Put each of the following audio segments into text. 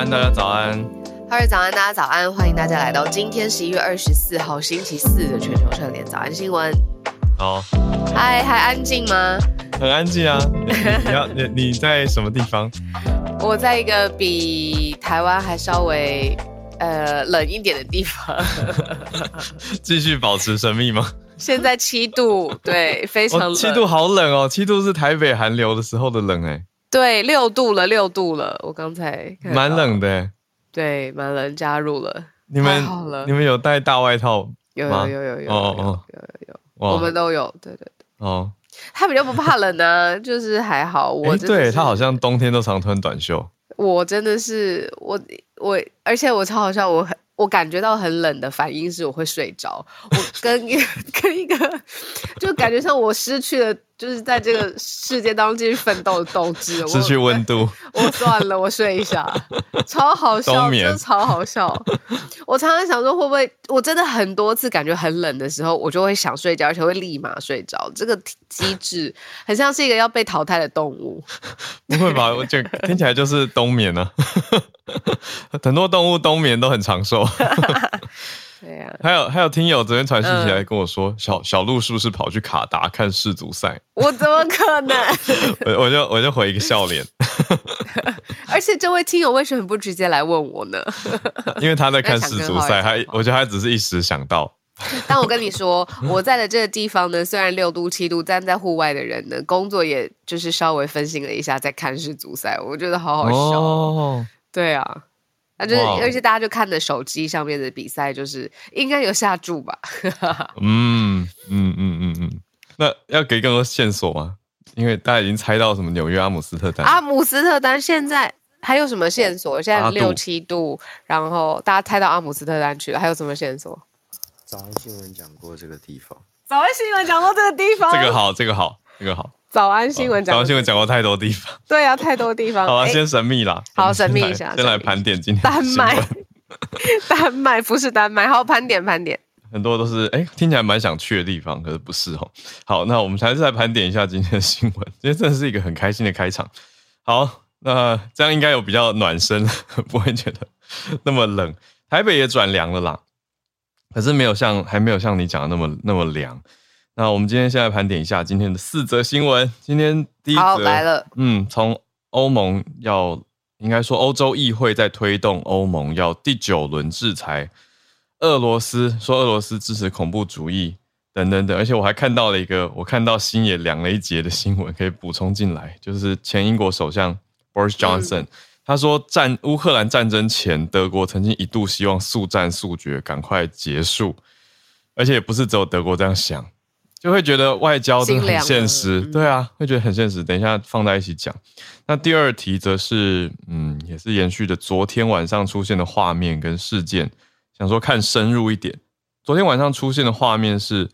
安，大家早安。早安，大家早安，欢迎大家来到今天十一月二十四号星期四的全球串联早安新闻。好，嗨，还安静吗？很安静啊。你要你你在什么地方？我在一个比台湾还稍微呃冷一点的地方。继续保持神秘吗？现在七度，对，非常冷。七度好冷哦，七度是台北寒流的时候的冷哎。对六度了六度了我刚才蛮冷的对蛮冷加入了你们你们有带大外套有有有有有有有有有我们都有对对对哦。他比较不怕冷呢就是还好我对他好像冬天都常穿短袖。我真的是我我而且我超好笑我很我感觉到很冷的反应是我会睡着我跟 跟一个就感觉像我失去了就是在这个世界当中继续奋斗的斗志，失去温度我，我算了，我睡一下，超好笑，真的超好笑。我常常想说，会不会我真的很多次感觉很冷的时候，我就会想睡觉，而且会立马睡着。这个机制很像是一个要被淘汰的动物。不会吧？我就听起来就是冬眠呢、啊。很多动物冬眠都很长寿。对呀，还有还有听友昨天传信息来跟我说，小小鹿是不是跑去卡达看世足赛？我怎么可能？我我就我就回一个笑脸。而且这位听友为什么不直接来问我呢？因为他在看世足赛，他我觉得他只是一时想到。但我跟你说，我在的这个地方呢，虽然六度七度，但在户外的人呢，工作也就是稍微分心了一下，在看世足赛，我觉得好好笑。哦，对啊。那就是，而且大家就看着手机上面的比赛，就是应该有下注吧。嗯嗯嗯嗯嗯。那要给更多线索吗？因为大家已经猜到什么纽约阿姆斯特丹。阿姆斯特丹现在还有什么线索？现在六七度，然后大家猜到阿姆斯特丹去了，还有什么线索？早安新闻讲过这个地方。早安新闻讲过这个地方。这个好，这个好，这个好。早安新闻讲，早安新闻讲过太多地方。对啊，太多地方。好啊，先神秘啦。好，神秘一下。先来盘点今天。丹麦，丹麦不是丹麦。好，盘点盘点。很多都是哎，听起来蛮想去的地方，可是不是哦。好，那我们还是来盘点一下今天的新闻。今天真的是一个很开心的开场。好，那这样应该有比较暖身，不会觉得那么冷。台北也转凉了啦，可是没有像还没有像你讲的那么那么凉。那我们今天先来盘点一下今天的四则新闻。今天第一则来了，嗯，从欧盟要应该说欧洲议会在推动欧盟要第九轮制裁俄罗斯，说俄罗斯支持恐怖主义等等等。而且我还看到了一个我看到心也凉了一截的新闻，可以补充进来，就是前英国首相 Boris Johnson，嗯，他说战乌克兰战争前，德国曾经一度希望速战速决，赶快结束，而且也不是只有德国这样想。就会觉得外交真的很现实，对啊，会觉得很现实。等一下放在一起讲。那第二题则是，嗯，也是延续的昨天晚上出现的画面跟事件，想说看深入一点。昨天晚上出现的画面是，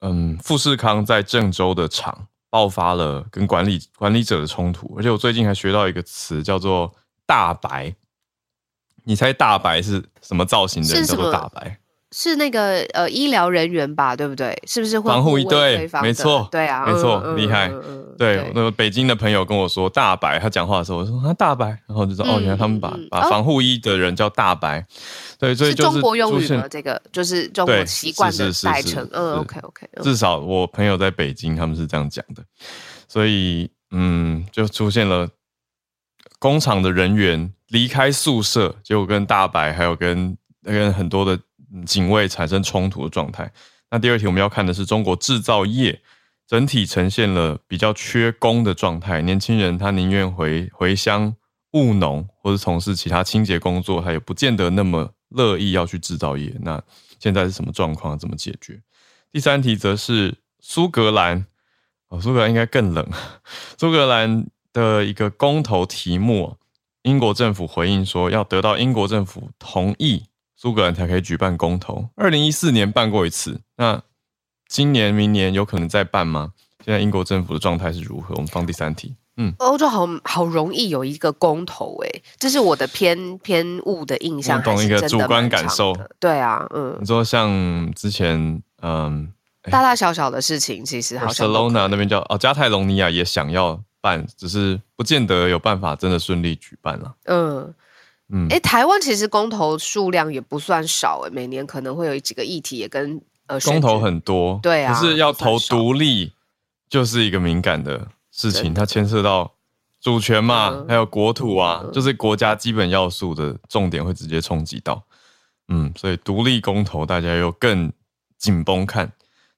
嗯，富士康在郑州的厂爆发了跟管理管理者的冲突，而且我最近还学到一个词叫做“大白”。你猜大白是什么造型的人叫做大白？是那个呃医疗人员吧，对不对？是不是会防护一对？没错，对啊，没错，厉、嗯、害。嗯、对，那个北京的朋友跟我说大白，他讲话的时候我说他大白，然后就说、嗯、哦，原来他们把、嗯、把防护衣的人叫大白。对，所以就是，是中国用语的这个就是中国习惯的代称。嗯，OK OK。至少我朋友在北京，他们是这样讲的。所以嗯，就出现了工厂的人员离开宿舍，结果跟大白还有跟跟很多的。警卫产生冲突的状态。那第二题我们要看的是中国制造业整体呈现了比较缺工的状态，年轻人他宁愿回回乡务农或者从事其他清洁工作，他也不见得那么乐意要去制造业。那现在是什么状况？怎么解决？第三题则是苏格兰，哦，苏格兰应该更冷。苏格兰的一个公投题目，英国政府回应说要得到英国政府同意。苏格兰才可以举办公投，二零一四年办过一次，那今年、明年有可能再办吗？现在英国政府的状态是如何？我们放第三题。嗯，欧洲好好容易有一个公投，诶，这是我的偏偏误的印象，懂一个主观感受。对啊，嗯，你说像之前，嗯，大大小小的事情，其实好像。Barcelona 那边叫哦，加泰隆尼亚也想要办，只是不见得有办法真的顺利举办了。嗯。嗯，哎、欸，台湾其实公投数量也不算少哎，每年可能会有几个议题也跟呃公投很多，对啊，可是要投独立就是一个敏感的事情，它牵涉到主权嘛，嗯、还有国土啊，嗯、就是国家基本要素的重点会直接冲击到，嗯，所以独立公投大家又更紧绷看。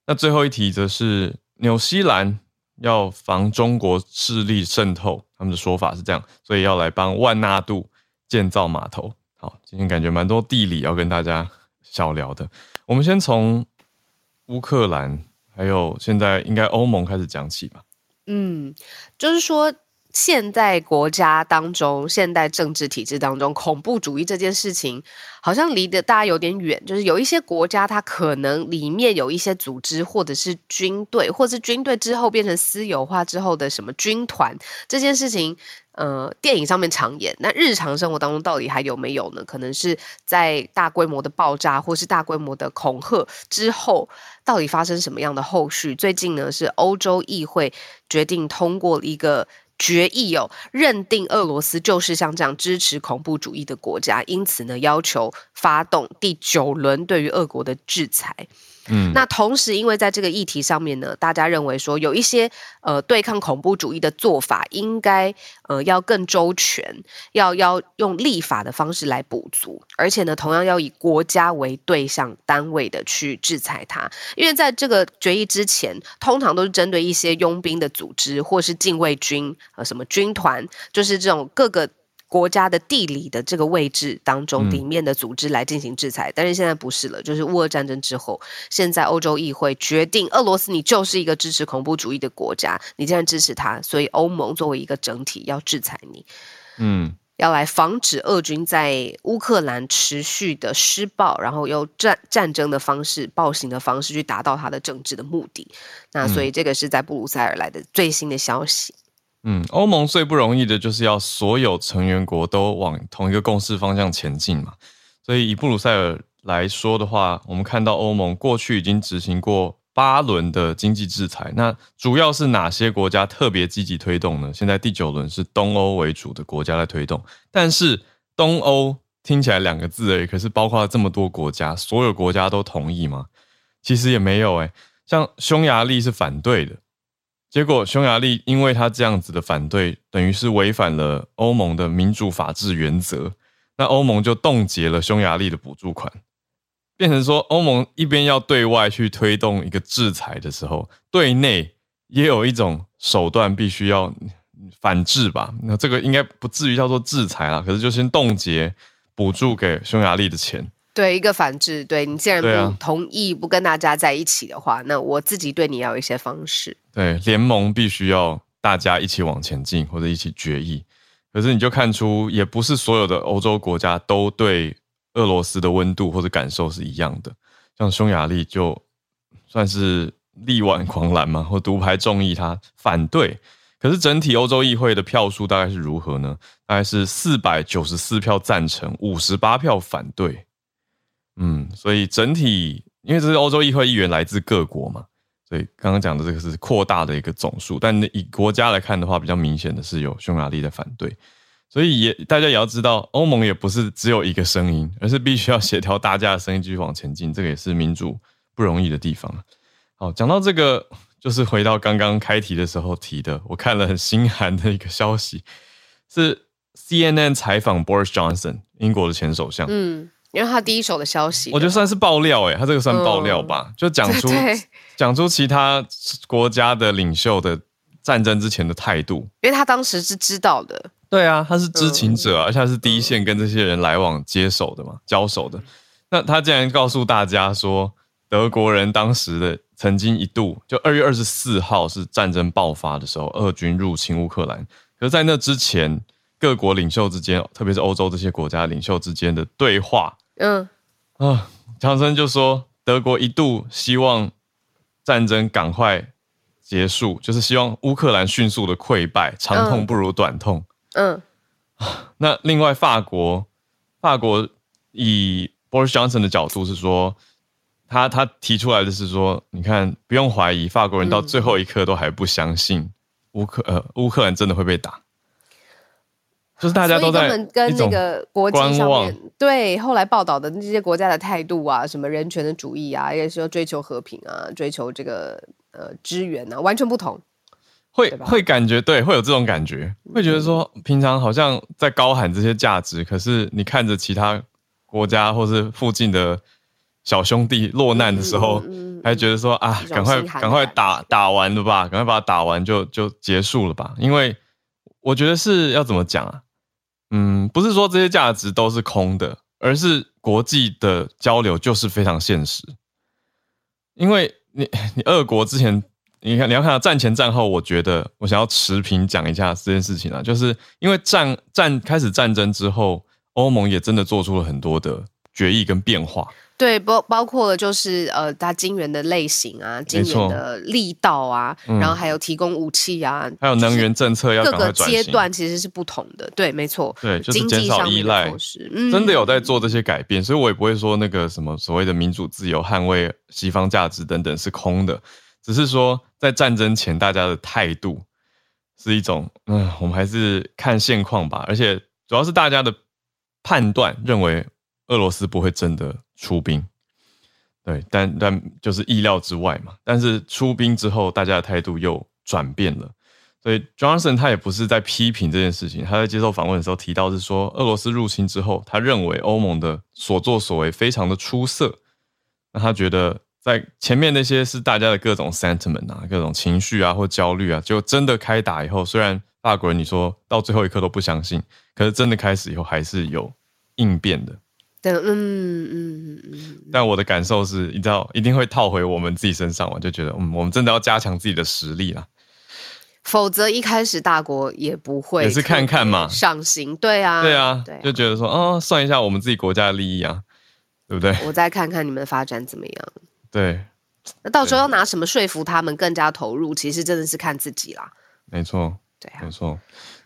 那最后一题则是纽西兰要防中国势力渗透，他们的说法是这样，所以要来帮万纳度建造码头。好，今天感觉蛮多地理要跟大家小聊的。我们先从乌克兰，还有现在应该欧盟开始讲起吧。嗯，就是说。现代国家当中，现代政治体制当中，恐怖主义这件事情好像离得大家有点远。就是有一些国家，它可能里面有一些组织，或者是军队，或者是军队之后变成私有化之后的什么军团，这件事情，呃，电影上面常演。那日常生活当中到底还有没有呢？可能是在大规模的爆炸或是大规模的恐吓之后，到底发生什么样的后续？最近呢，是欧洲议会决定通过一个。决议哦，认定俄罗斯就是像这样支持恐怖主义的国家，因此呢，要求发动第九轮对于俄国的制裁。嗯，那同时，因为在这个议题上面呢，大家认为说有一些呃对抗恐怖主义的做法，应该呃要更周全，要要用立法的方式来补足，而且呢，同样要以国家为对象单位的去制裁它。因为在这个决议之前，通常都是针对一些佣兵的组织或是禁卫军呃什么军团，就是这种各个。国家的地理的这个位置当中，里面的组织来进行制裁，嗯、但是现在不是了，就是乌俄战争之后，现在欧洲议会决定，俄罗斯你就是一个支持恐怖主义的国家，你既然支持他，所以欧盟作为一个整体要制裁你，嗯，要来防止俄军在乌克兰持续的施暴，然后用战战争的方式、暴行的方式去达到他的政治的目的。那所以这个是在布鲁塞尔来的最新的消息。嗯，嗯欧盟最不容易的就是要所有成员国都往同一个共识方向前进嘛。所以以布鲁塞尔来说的话，我们看到欧盟过去已经执行过八轮的经济制裁。那主要是哪些国家特别积极推动呢？现在第九轮是东欧为主的国家在推动，但是东欧听起来两个字而已，可是包括了这么多国家，所有国家都同意吗？其实也没有诶，像匈牙利是反对的。结果，匈牙利因为他这样子的反对，等于是违反了欧盟的民主法治原则，那欧盟就冻结了匈牙利的补助款，变成说欧盟一边要对外去推动一个制裁的时候，对内也有一种手段必须要反制吧？那这个应该不至于叫做制裁啦，可是就先冻结补助给匈牙利的钱。对一个反制，对你既然不同意、不跟大家在一起的话，那我自己对你要有一些方式。对，联盟必须要大家一起往前进，或者一起决议。可是你就看出，也不是所有的欧洲国家都对俄罗斯的温度或者感受是一样的。像匈牙利就算是力挽狂澜嘛，或独排众议，他反对。可是整体欧洲议会的票数大概是如何呢？大概是四百九十四票赞成，五十八票反对。嗯，所以整体，因为这是欧洲议会议员来自各国嘛，所以刚刚讲的这个是扩大的一个总数。但以国家来看的话，比较明显的是有匈牙利的反对。所以也大家也要知道，欧盟也不是只有一个声音，而是必须要协调大家的声音继续往前进。这个也是民主不容易的地方。好，讲到这个，就是回到刚刚开题的时候提的，我看了很心寒的一个消息，是 CNN 采访 Boris Johnson，英国的前首相。嗯。因为他第一手的消息，我觉得算是爆料诶，他这个算爆料吧，嗯、就讲出 讲出其他国家的领袖的战争之前的态度，因为他当时是知道的，对啊，他是知情者，嗯、而且他是第一线跟这些人来往接手的嘛，交手的。那他竟然告诉大家说，德国人当时的曾经一度，就二月二十四号是战争爆发的时候，俄军入侵乌克兰，可是在那之前，各国领袖之间，特别是欧洲这些国家领袖之间的对话。嗯啊，强生就说，德国一度希望战争赶快结束，就是希望乌克兰迅速的溃败，长痛不如短痛。嗯，那另外法国，法国以 Boris Johnson 的角度是说，他他提出来的是说，你看不用怀疑，法国人到最后一刻都还不相信乌克呃乌克兰真的会被打。就是大家都在跟那个国际上面对后来报道的那些国家的态度啊，什么人权的主义啊，也是要追求和平啊，追求这个呃支援啊，完全不同。会会感觉对，会有这种感觉，会觉得说平常好像在高喊这些价值，可是你看着其他国家或是附近的小兄弟落难的时候，还觉得说啊，赶快赶快打打完了吧，赶快把它打完就就结束了吧。因为我觉得是要怎么讲啊？嗯，不是说这些价值都是空的，而是国际的交流就是非常现实。因为你你俄国之前。你看，你要看到战前战后，我觉得我想要持平讲一下这件事情啊，就是因为战战开始战争之后，欧盟也真的做出了很多的决议跟变化。对，包包括了就是呃，它金援的类型啊，金援的力道啊，然后还有提供武器啊，还有能源政策要各个阶段其实是不同的。对，没错，对，就是减少依赖，真的有在做这些改变，所以我也不会说那个什么所谓的民主自由、捍卫西方价值等等是空的。只是说，在战争前，大家的态度是一种，嗯，我们还是看现况吧。而且，主要是大家的判断认为俄罗斯不会真的出兵，对，但但就是意料之外嘛。但是出兵之后，大家的态度又转变了。所以，Johnson 他也不是在批评这件事情，他在接受访问的时候提到是说，俄罗斯入侵之后，他认为欧盟的所作所为非常的出色，那他觉得。在前面那些是大家的各种 sentiment 啊，各种情绪啊或焦虑啊，就真的开打以后，虽然法国人你说到最后一刻都不相信，可是真的开始以后还是有应变的。对，嗯嗯嗯。但我的感受是，你知道，一定会套回我们自己身上，我就觉得，嗯，我们真的要加强自己的实力啦。否则一开始大国也不会也是看看嘛，上行，对啊，对啊，对啊，就觉得说，哦，算一下我们自己国家的利益啊，对不对？我再看看你们的发展怎么样。对，那到时候要拿什么说服他们更加投入？其实真的是看自己啦。没错，对啊，没错，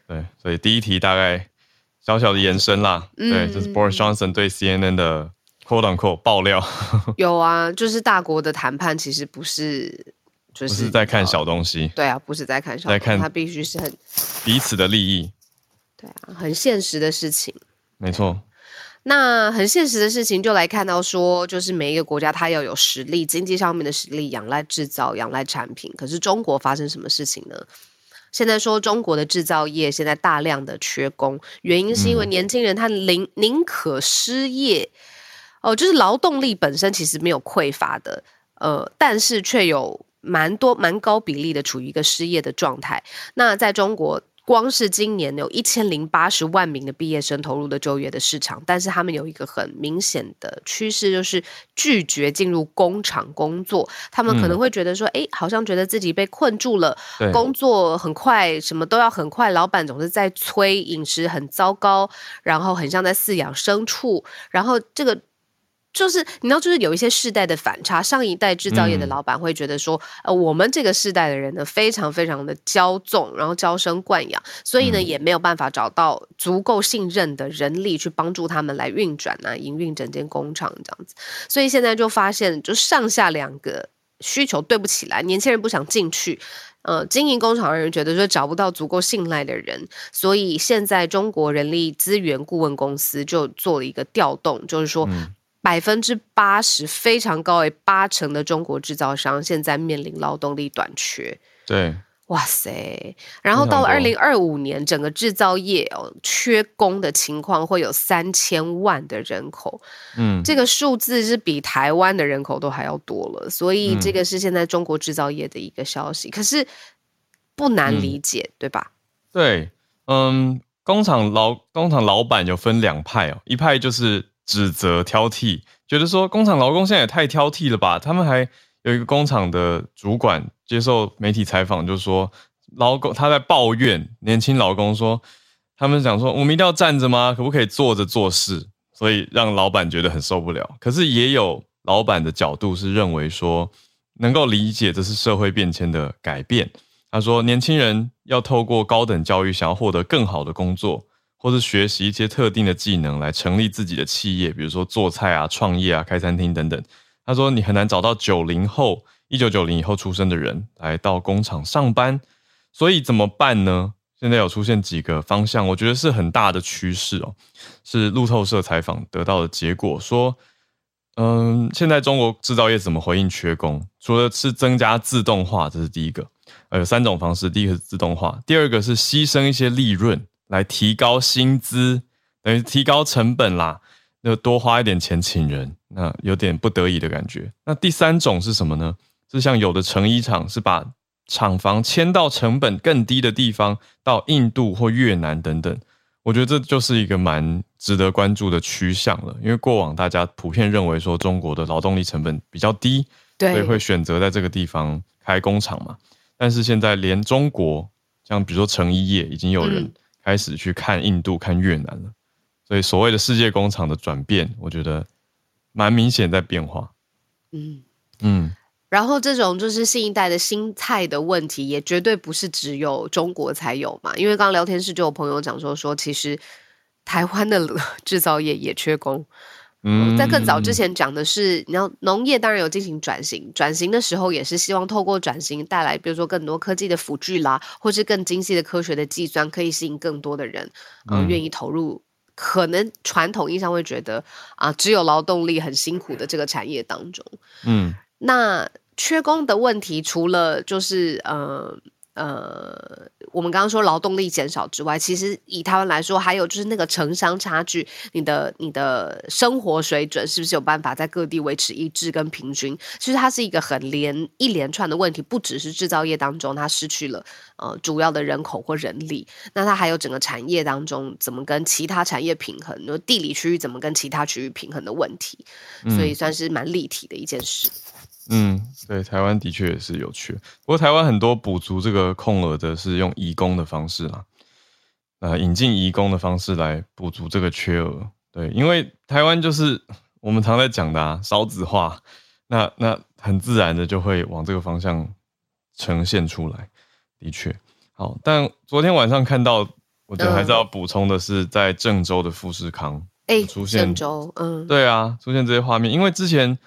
对，所以第一题大概小小的延伸啦。嗯、对，就是 Boris Johnson 对 CNN 的 quote unquote 爆料。有啊，就是大国的谈判其实不是，就是，在看小东西。对啊，不是在看小东西，在看他必须是很彼此的利益。对啊，很现实的事情。没错。那很现实的事情，就来看到说，就是每一个国家它要有实力，经济上面的实力，仰赖制造，仰赖产品。可是中国发生什么事情呢？现在说中国的制造业现在大量的缺工，原因是因为年轻人他宁宁可失业，哦，就是劳动力本身其实没有匮乏的，呃，但是却有蛮多蛮高比例的处于一个失业的状态。那在中国。光是今年有一千零八十万名的毕业生投入的就业的市场，但是他们有一个很明显的趋势，就是拒绝进入工厂工作。他们可能会觉得说，哎、嗯，好像觉得自己被困住了，工作很快，什么都要很快，老板总是在催，饮食很糟糕，然后很像在饲养牲畜，然后这个。就是你知道，就是有一些世代的反差。上一代制造业的老板会觉得说，呃，我们这个世代的人呢，非常非常的骄纵，然后娇生惯养，所以呢，也没有办法找到足够信任的人力去帮助他们来运转啊，营运整间工厂这样子。所以现在就发现，就上下两个需求对不起来，年轻人不想进去，呃，经营工厂的人觉得说找不到足够信赖的人，所以现在中国人力资源顾问公司就做了一个调动，就是说。嗯百分之八十非常高诶，八成的中国制造商现在面临劳动力短缺。对，哇塞！然后到了二零二五年，整个制造业哦缺工的情况会有三千万的人口。嗯，这个数字是比台湾的人口都还要多了，所以这个是现在中国制造业的一个消息。嗯、可是不难理解，嗯、对吧？对，嗯，工厂老工厂老板有分两派哦，一派就是。指责、挑剔，觉得说工厂劳工现在也太挑剔了吧？他们还有一个工厂的主管接受媒体采访，就说劳工他在抱怨年轻劳工说，他们想说我们一定要站着吗？可不可以坐着做事？所以让老板觉得很受不了。可是也有老板的角度是认为说，能够理解这是社会变迁的改变。他说年轻人要透过高等教育，想要获得更好的工作。或是学习一些特定的技能来成立自己的企业，比如说做菜啊、创业啊、开餐厅等等。他说，你很难找到九零后、一九九零以后出生的人来到工厂上班，所以怎么办呢？现在有出现几个方向，我觉得是很大的趋势哦。是路透社采访得到的结果，说，嗯，现在中国制造业怎么回应缺工？除了是增加自动化，这是第一个，呃，有三种方式，第一个是自动化，第二个是牺牲一些利润来提高薪资，等于提高成本啦，就多花一点钱请人，那有点不得已的感觉。那第三种是什么呢？是像有的成衣厂是把厂房迁到成本更低的地方，到印度或越南等等。我觉得这就是一个蛮值得关注的趋向了，因为过往大家普遍认为说中国的劳动力成本比较低，所以会选择在这个地方开工厂嘛。但是现在连中国，像比如说成衣业，已经有人开始去看印度、看越南了。所以所谓的世界工厂的转变，我觉得蛮明显在变化。嗯嗯。然后这种就是新一代的心态的问题，也绝对不是只有中国才有嘛。因为刚刚聊天室就有朋友讲说，说其实台湾的 制造业也缺工。嗯，在更早之前讲的是，你要农业当然有进行转型，转型的时候也是希望透过转型带来，比如说更多科技的辅具啦，或是更精细的科学的计算，可以吸引更多的人，嗯、呃，愿意投入。可能传统意义上会觉得啊，只有劳动力很辛苦的这个产业当中，嗯，那。缺工的问题，除了就是呃呃，我们刚刚说劳动力减少之外，其实以台湾来说，还有就是那个城乡差距，你的你的生活水准是不是有办法在各地维持一致跟平均？其实它是一个很连一连串的问题，不只是制造业当中它失去了呃主要的人口或人力，那它还有整个产业当中怎么跟其他产业平衡，就地理区域怎么跟其他区域平衡的问题，所以算是蛮立体的一件事。嗯，对，台湾的确也是有缺，不过台湾很多补足这个空额的是用移工的方式啦，呃，引进移工的方式来补足这个缺额。对，因为台湾就是我们常在讲的啊，少子化，那那很自然的就会往这个方向呈现出来。的确，好，但昨天晚上看到，我觉得还是要补充的是，在郑州的富士康，哎，出现郑州，嗯，对啊，出现这些画面，因为之前。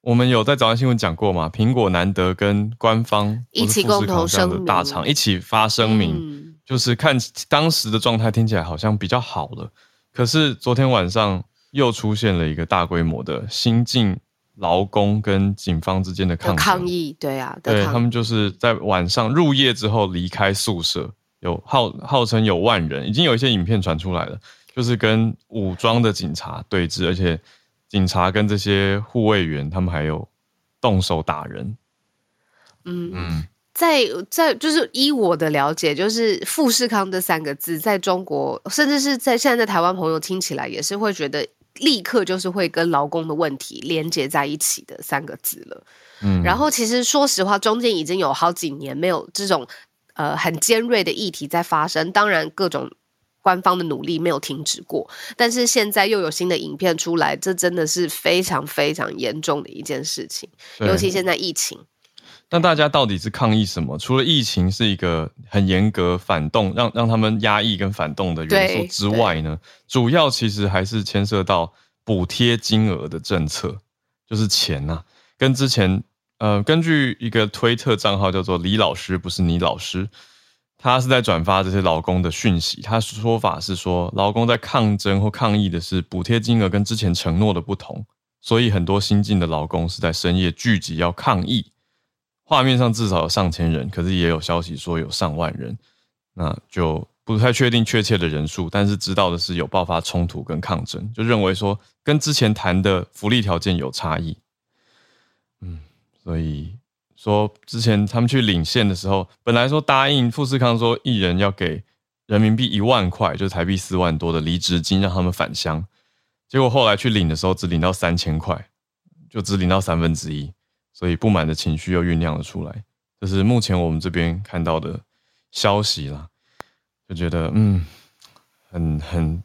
我们有在早安新闻讲过嘛？苹果难得跟官方一起共同声明，大厂一起发声明，嗯、就是看当时的状态听起来好像比较好了。可是昨天晚上又出现了一个大规模的新进劳工跟警方之间的抗抗议，对啊，对他们就是在晚上入夜之后离开宿舍，有号号称有万人，已经有一些影片传出来了，就是跟武装的警察对峙，而且。警察跟这些护卫员，他们还有动手打人。嗯嗯，在在就是依我的了解，就是富士康这三个字，在中国，甚至是在现在在台湾朋友听起来，也是会觉得立刻就是会跟劳工的问题连接在一起的三个字了。嗯，然后其实说实话，中间已经有好几年没有这种呃很尖锐的议题在发生，当然各种。官方的努力没有停止过，但是现在又有新的影片出来，这真的是非常非常严重的一件事情。尤其现在疫情，那大家到底是抗议什么？除了疫情是一个很严格反动，让让他们压抑跟反动的元素之外呢？主要其实还是牵涉到补贴金额的政策，就是钱呐、啊。跟之前呃，根据一个推特账号叫做李老师，不是你老师。他是在转发这些劳工的讯息，他说法是说，劳工在抗争或抗议的是补贴金额跟之前承诺的不同，所以很多新进的劳工是在深夜聚集要抗议。画面上至少有上千人，可是也有消息说有上万人，那就不太确定确切的人数，但是知道的是有爆发冲突跟抗争，就认为说跟之前谈的福利条件有差异。嗯，所以。说之前他们去领现的时候，本来说答应富士康说一人要给人民币一万块，就是台币四万多的离职金，让他们返乡。结果后来去领的时候，只领到三千块，就只领到三分之一，所以不满的情绪又酝酿了出来。这是目前我们这边看到的消息啦，就觉得嗯，很很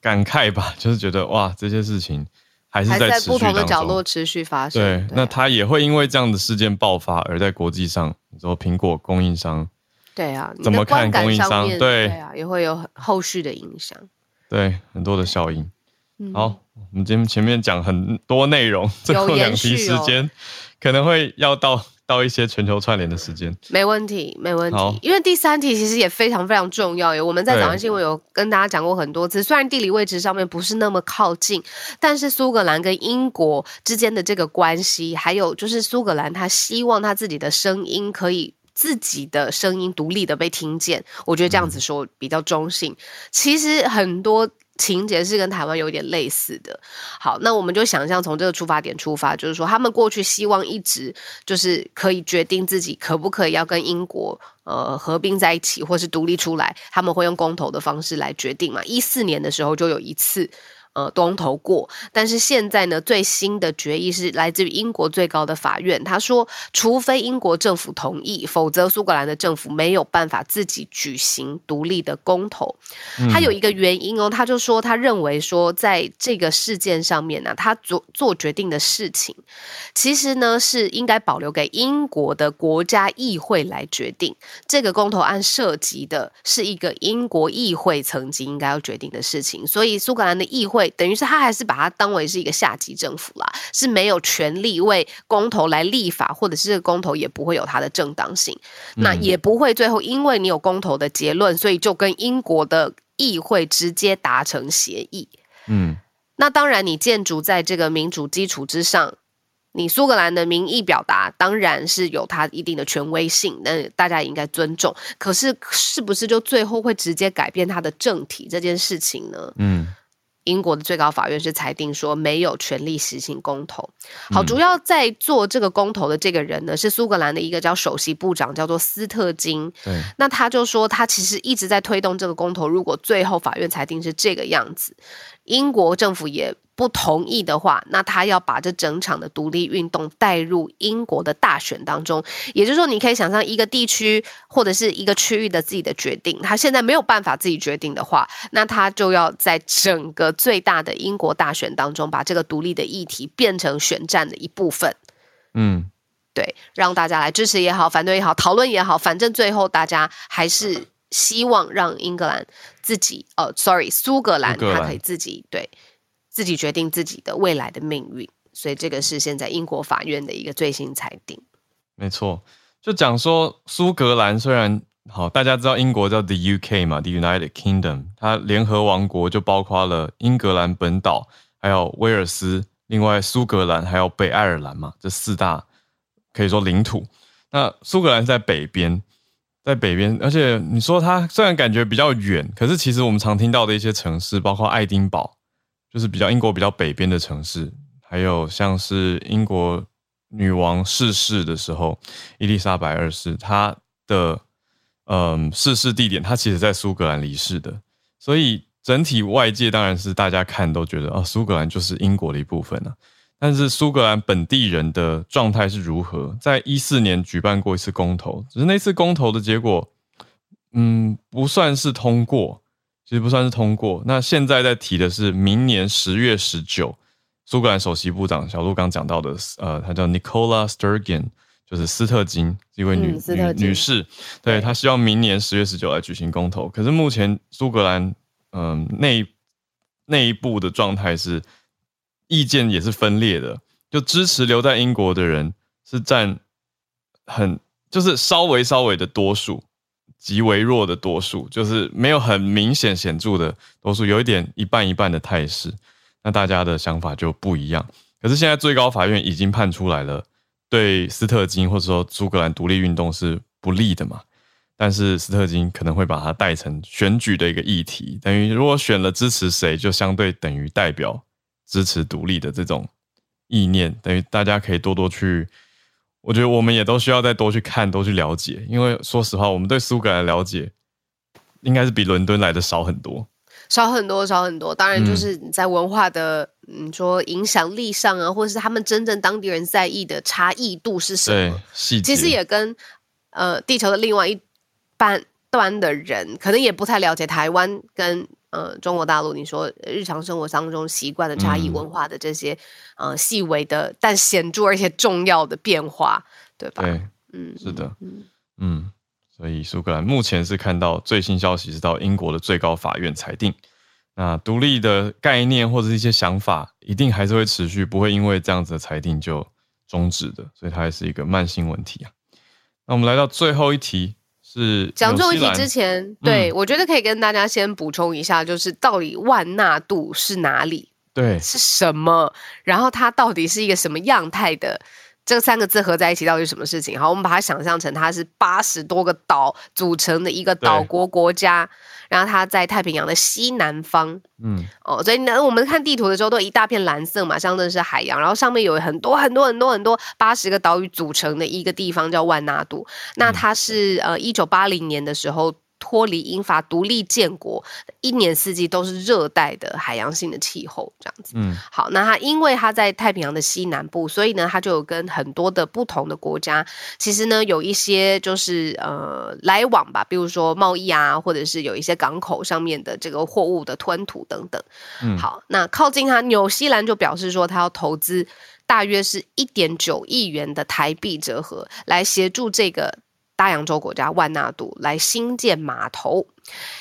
感慨吧，就是觉得哇，这些事情。还是在，不同的角落持续发生。对，那他也会因为这样的事件爆发，而在国际上，你说苹果供应商，对啊，怎么看供应商？对，对啊，也会有很后续的影响。对，很多的效应。嗯、好，我们今天前面讲很多内容，最后两题时间、哦、可能会要到到一些全球串联的时间。没问题，没问题。因为第三题其实也非常非常重要耶。我们在早安新闻有跟大家讲过很多次，虽然地理位置上面不是那么靠近，但是苏格兰跟英国之间的这个关系，还有就是苏格兰他希望他自己的声音可以自己的声音独立的被听见。我觉得这样子说比较中性。嗯、其实很多。情节是跟台湾有点类似的。好，那我们就想象从这个出发点出发，就是说他们过去希望一直就是可以决定自己可不可以要跟英国呃合并在一起，或是独立出来，他们会用公投的方式来决定嘛。一四年的时候就有一次。呃，公投过，但是现在呢，最新的决议是来自于英国最高的法院。他说，除非英国政府同意，否则苏格兰的政府没有办法自己举行独立的公投。他有一个原因哦，他就说，他认为说，在这个事件上面呢，他做做决定的事情，其实呢是应该保留给英国的国家议会来决定。这个公投案涉及的是一个英国议会曾经应该要决定的事情，所以苏格兰的议会。等于是他还是把它当为是一个下级政府啦，是没有权利为公投来立法，或者是这个公投也不会有它的正当性，嗯、那也不会最后因为你有公投的结论，所以就跟英国的议会直接达成协议。嗯，那当然你建筑在这个民主基础之上，你苏格兰的民意表达当然是有它一定的权威性，那大家也应该尊重。可是是不是就最后会直接改变它的政体这件事情呢？嗯。英国的最高法院是裁定说没有权利实行公投。好，主要在做这个公投的这个人呢，是苏格兰的一个叫首席部长，叫做斯特金。对，那他就说他其实一直在推动这个公投。如果最后法院裁定是这个样子，英国政府也不同意的话，那他要把这整场的独立运动带入英国的大选当中。也就是说，你可以想象一个地区或者是一个区域的自己的决定，他现在没有办法自己决定的话，那他就要在整个最大的英国大选当中，把这个独立的议题变成选战的一部分。嗯，对，让大家来支持也好，反对也好，讨论也好，反正最后大家还是希望让英格兰自己，哦，sorry，苏格兰他可以自己对。自己决定自己的未来的命运，所以这个是现在英国法院的一个最新裁定。没错，就讲说苏格兰虽然好，大家知道英国叫 The UK 嘛，The United Kingdom，它联合王国就包括了英格兰本岛，还有威尔斯，另外苏格兰还有北爱尔兰嘛，这四大可以说领土。那苏格兰在北边，在北边，而且你说它虽然感觉比较远，可是其实我们常听到的一些城市，包括爱丁堡。就是比较英国比较北边的城市，还有像是英国女王逝世的时候，伊丽莎白二世她的嗯逝世地点，她其实在苏格兰离世的，所以整体外界当然是大家看都觉得啊，苏格兰就是英国的一部分啊。但是苏格兰本地人的状态是如何？在一四年举办过一次公投，只是那次公投的结果，嗯，不算是通过。其实不算是通过。那现在在提的是明年十月十九，苏格兰首席部长小鹿刚讲到的，呃，他叫 Nicola Sturgeon，就是斯特金，一位女、嗯、女女士。对，她希望明年十月十九来举行公投。可是目前苏格兰，嗯、呃，内内部的状态是意见也是分裂的，就支持留在英国的人是占很，就是稍微稍微的多数。极为弱的多数，就是没有很明显显著的多数，有一点一半一半的态势，那大家的想法就不一样。可是现在最高法院已经判出来了，对斯特金或者说苏格兰独立运动是不利的嘛？但是斯特金可能会把它带成选举的一个议题，等于如果选了支持谁，就相对等于代表支持独立的这种意念，等于大家可以多多去。我觉得我们也都需要再多去看，多去了解，因为说实话，我们对苏格兰了解应该是比伦敦来的少很多，少很多，少很多。当然，就是在文化的，嗯，你说影响力上啊，或者是他们真正当地人在意的差异度是什么？细节其实也跟呃地球的另外一半端的人，可能也不太了解台湾跟。呃，中国大陆，你说日常生活当中习惯的差异、文化的这些，嗯、呃，细微的但显著而且重要的变化，对吧？对，嗯，是的，嗯嗯，所以苏格兰目前是看到最新消息是到英国的最高法院裁定，那独立的概念或者是一些想法，一定还是会持续，不会因为这样子的裁定就终止的，所以它还是一个慢性问题啊。那我们来到最后一题，是讲最后一题之前，对、嗯、我觉得可以跟大家先补充一下，就是到底万纳度是哪里？对，是什么？然后它到底是一个什么样态的？这三个字合在一起到底是什么事情？好，我们把它想象成它是八十多个岛组成的一个岛国国家，然后它在太平洋的西南方。嗯，哦，所以呢，我们看地图的时候都一大片蓝色嘛，象征是海洋，然后上面有很多很多很多很多八十个岛屿组成的一个地方叫万纳度。那它是呃一九八零年的时候。脱离英法独立建国，一年四季都是热带的海洋性的气候，这样子。嗯，好，那它因为它在太平洋的西南部，所以呢，它就有跟很多的不同的国家，其实呢，有一些就是呃来往吧，比如说贸易啊，或者是有一些港口上面的这个货物的吞吐等等。嗯，好，那靠近它，纽西兰就表示说，它要投资大约是一点九亿元的台币折合，来协助这个。大洋洲国家万纳度来新建码头，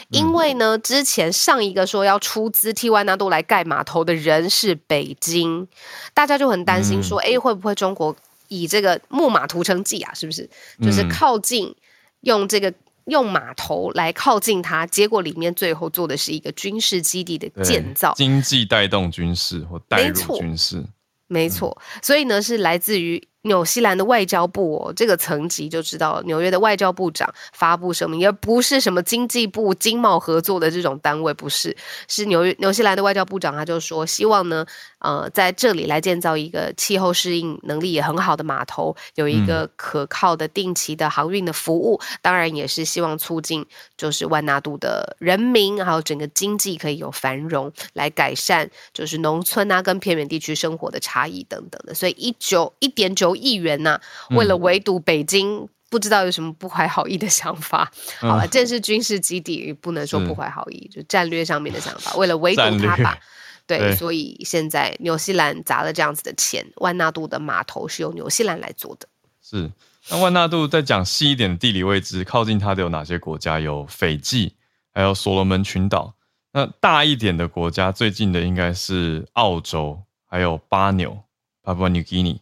因为呢，之前上一个说要出资替万纳度来盖码头的人是北京，大家就很担心说，哎、嗯，会不会中国以这个木马屠城计啊？是不是？就是靠近用这个用码头来靠近它，结果里面最后做的是一个军事基地的建造，经济带动军事或带入军事，没错，所以呢，是来自于。纽西兰的外交部哦，这个层级就知道，纽约的外交部长发布声明，也不是什么经济部经贸合作的这种单位，不是，是纽约纽西兰的外交部长，他就说希望呢，呃，在这里来建造一个气候适应能力也很好的码头，有一个可靠的定期的航运的服务，嗯、当然也是希望促进就是万纳度的人民还有整个经济可以有繁荣，来改善就是农村啊跟偏远地区生活的差异等等的，所以一九一点九。亿元呐、啊，为了围堵北京、嗯，不知道有什么不怀好意的想法。嗯、好了，这是军事基地，不能说不怀好意，就战略上面的想法。为了围堵他吧，对，对，所以现在纽西兰砸了这样子的钱，万纳度的码头是由纽西兰来做的。是，那万纳度再讲细一点的地理位置，靠近它的有哪些国家？有斐济，还有所罗门群岛。那大一点的国家，最近的应该是澳洲，还有巴纽 （Papua New Guinea）。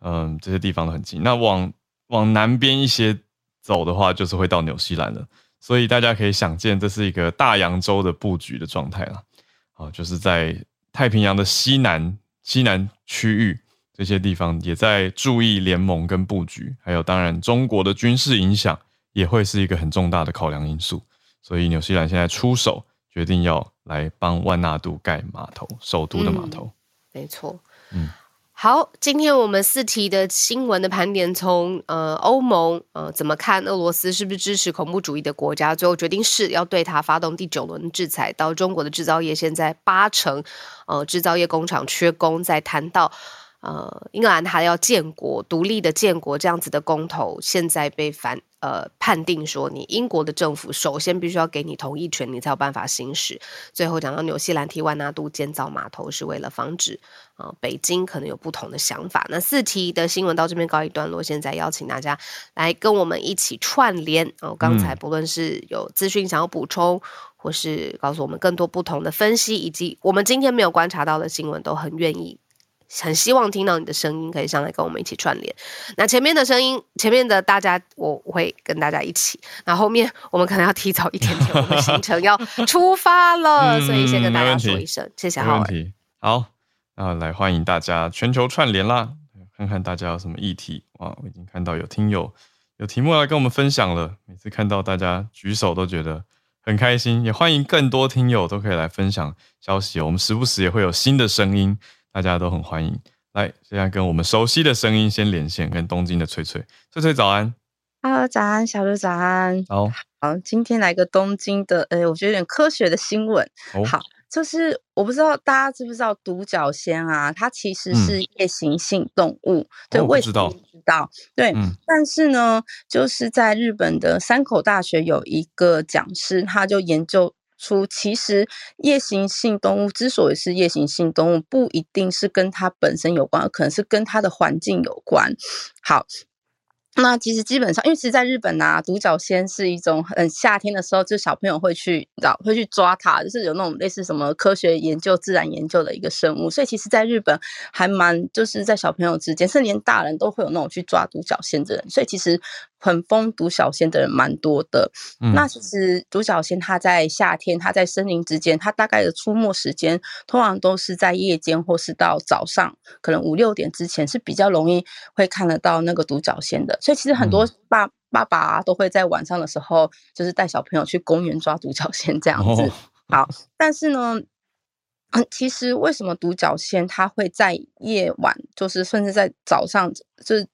嗯，这些地方都很近。那往往南边一些走的话，就是会到纽西兰了。所以大家可以想见，这是一个大洋洲的布局的状态了。啊，就是在太平洋的西南西南区域这些地方，也在注意联盟跟布局。还有，当然中国的军事影响也会是一个很重大的考量因素。所以纽西兰现在出手，决定要来帮万纳度盖码头，首都的码头。嗯，没错。嗯。好，今天我们四题的新闻的盘点，从呃欧盟呃怎么看俄罗斯是不是支持恐怖主义的国家，最后决定是要对他发动第九轮制裁。到中国的制造业现在八成呃制造业工厂缺工，在谈到呃英格兰他要建国独立的建国这样子的公投，现在被反。呃，判定说你英国的政府首先必须要给你同意权，你才有办法行使。最后讲到纽西兰替万纳度建造码头，是为了防止啊、呃、北京可能有不同的想法。那四题的新闻到这边告一段落，现在邀请大家来跟我们一起串联哦。刚才不论是有资讯想要补充、嗯，或是告诉我们更多不同的分析，以及我们今天没有观察到的新闻，都很愿意。很希望听到你的声音，可以上来跟我们一起串联。那前面的声音，前面的大家，我会跟大家一起。那后面我们可能要提早一点点，我们行程要出发了，嗯、所以先跟大家说一声，谢谢浩尔。好，那来欢迎大家全球串联啦，看看大家有什么议题。哇，我已经看到有听友有题目来跟我们分享了。每次看到大家举手，都觉得很开心。也欢迎更多听友都可以来分享消息。我们时不时也会有新的声音。大家都很欢迎，来，现在跟我们熟悉的声音先连线，跟东京的翠翠，翠翠早安，Hello，早安，小鹿早安，好，好，今天来个东京的，呃，我觉得有点科学的新闻，oh. 好，就是我不知道大家知不知道独角仙啊，它其实是夜行性动物，嗯、对，我也知道，知道，对、嗯，但是呢，就是在日本的山口大学有一个讲师，他就研究。出其实夜行性动物之所以是夜行性动物，不一定是跟它本身有关，可能是跟它的环境有关。好，那其实基本上，因为其实在日本呐、啊，独角仙是一种很夏天的时候，就小朋友会去找会去抓它，就是有那种类似什么科学研究、自然研究的一个生物。所以其实，在日本还蛮就是在小朋友之间，甚至连大人都会有那种去抓独角仙的人。所以其实很疯独角仙的人蛮多的。嗯、那其实独角仙它在夏天，它在森林之间，它大概的出没时间通常都是在夜间或是到早上，可能五六点之前是比较容易会看得到那个独角仙的。所以其实很多爸、嗯、爸爸啊，都会在晚上的时候，就是带小朋友去公园抓独角仙这样子。哦、好，但是呢，嗯，其实为什么独角仙它会在夜晚，就是甚至在早上，就是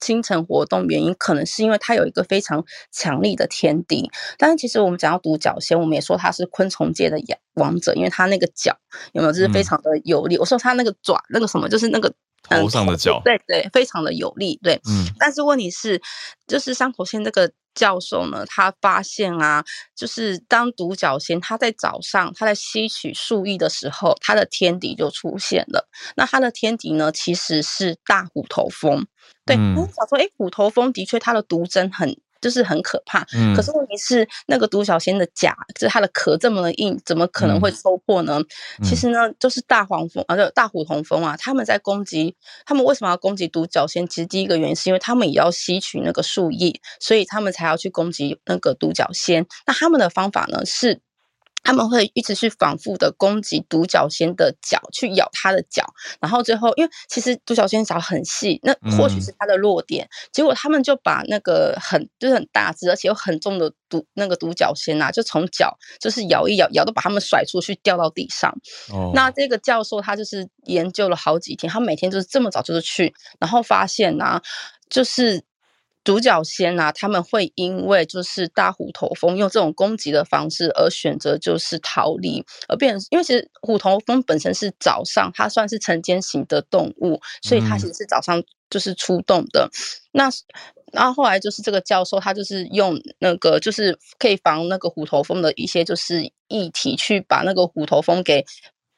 清晨活动？原因可能是因为它有一个非常强力的天敌。但是其实我们讲到独角仙，我们也说它是昆虫界的王者，因为它那个脚有没有，就是非常的有力。嗯、我说它那个爪，那个什么，就是那个。头上的角，对对，非常的有力，对，嗯。但是问题是，就是山口县这个教授呢，他发现啊，就是当独角仙它在早上，它在吸取树液的时候，它的天敌就出现了。那它的天敌呢，其实是大虎头蜂。对，我想说，哎，虎头蜂的确它的毒针很。就是很可怕，嗯，可是问题是那个独角仙的甲，就是它的壳这么的硬，怎么可能会抽破呢？嗯、其实呢，就是大黄蜂啊，就大虎同蜂啊，他们在攻击，他们为什么要攻击独角仙？其实第一个原因是因为他们也要吸取那个树液，所以他们才要去攻击那个独角仙。那他们的方法呢是？他们会一直去反复的攻击独角仙的脚，去咬它的脚，然后最后，因为其实独角仙脚很细，那或许是它的弱点。嗯、结果他们就把那个很就是很大只而且又很重的独那个独角仙啊，就从脚就是咬一咬，咬到把他们甩出去，掉到地上。哦、那这个教授他就是研究了好几天，他每天就是这么早就是去，然后发现啊，就是。独角仙啊，他们会因为就是大虎头蜂用这种攻击的方式而选择就是逃离，而变成因为其实虎头蜂本身是早上，它算是晨间型的动物，所以它其实是早上就是出动的。嗯、那然后后来就是这个教授，他就是用那个就是可以防那个虎头蜂的一些就是液体去把那个虎头蜂给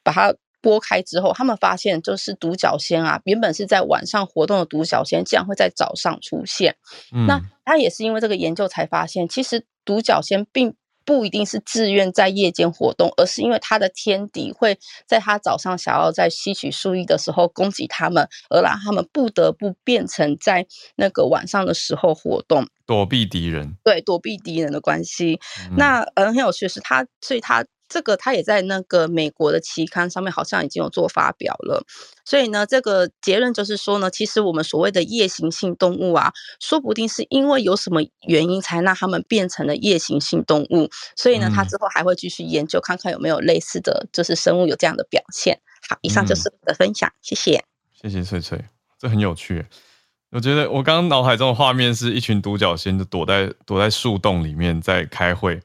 把它。拨开之后，他们发现就是独角仙啊，原本是在晚上活动的独角仙，竟然会在早上出现。嗯、那他也是因为这个研究才发现，其实独角仙并不一定是自愿在夜间活动，而是因为他的天敌会在他早上想要在吸取树液的时候攻击他们，而让他们不得不变成在那个晚上的时候活动，躲避敌人。对，躲避敌人的关系。嗯、那嗯，很有趣的是他，所以他。这个他也在那个美国的期刊上面好像已经有做发表了，所以呢，这个结论就是说呢，其实我们所谓的夜行性动物啊，说不定是因为有什么原因才让它们变成了夜行性动物，所以呢，他之后还会继续研究，看看有没有类似的就是生物有这样的表现。好，以上就是我的分享，谢谢。谢谢翠翠，这很有趣。我觉得我刚刚脑海中的画面是一群独角仙就躲在躲在树洞里面在开会。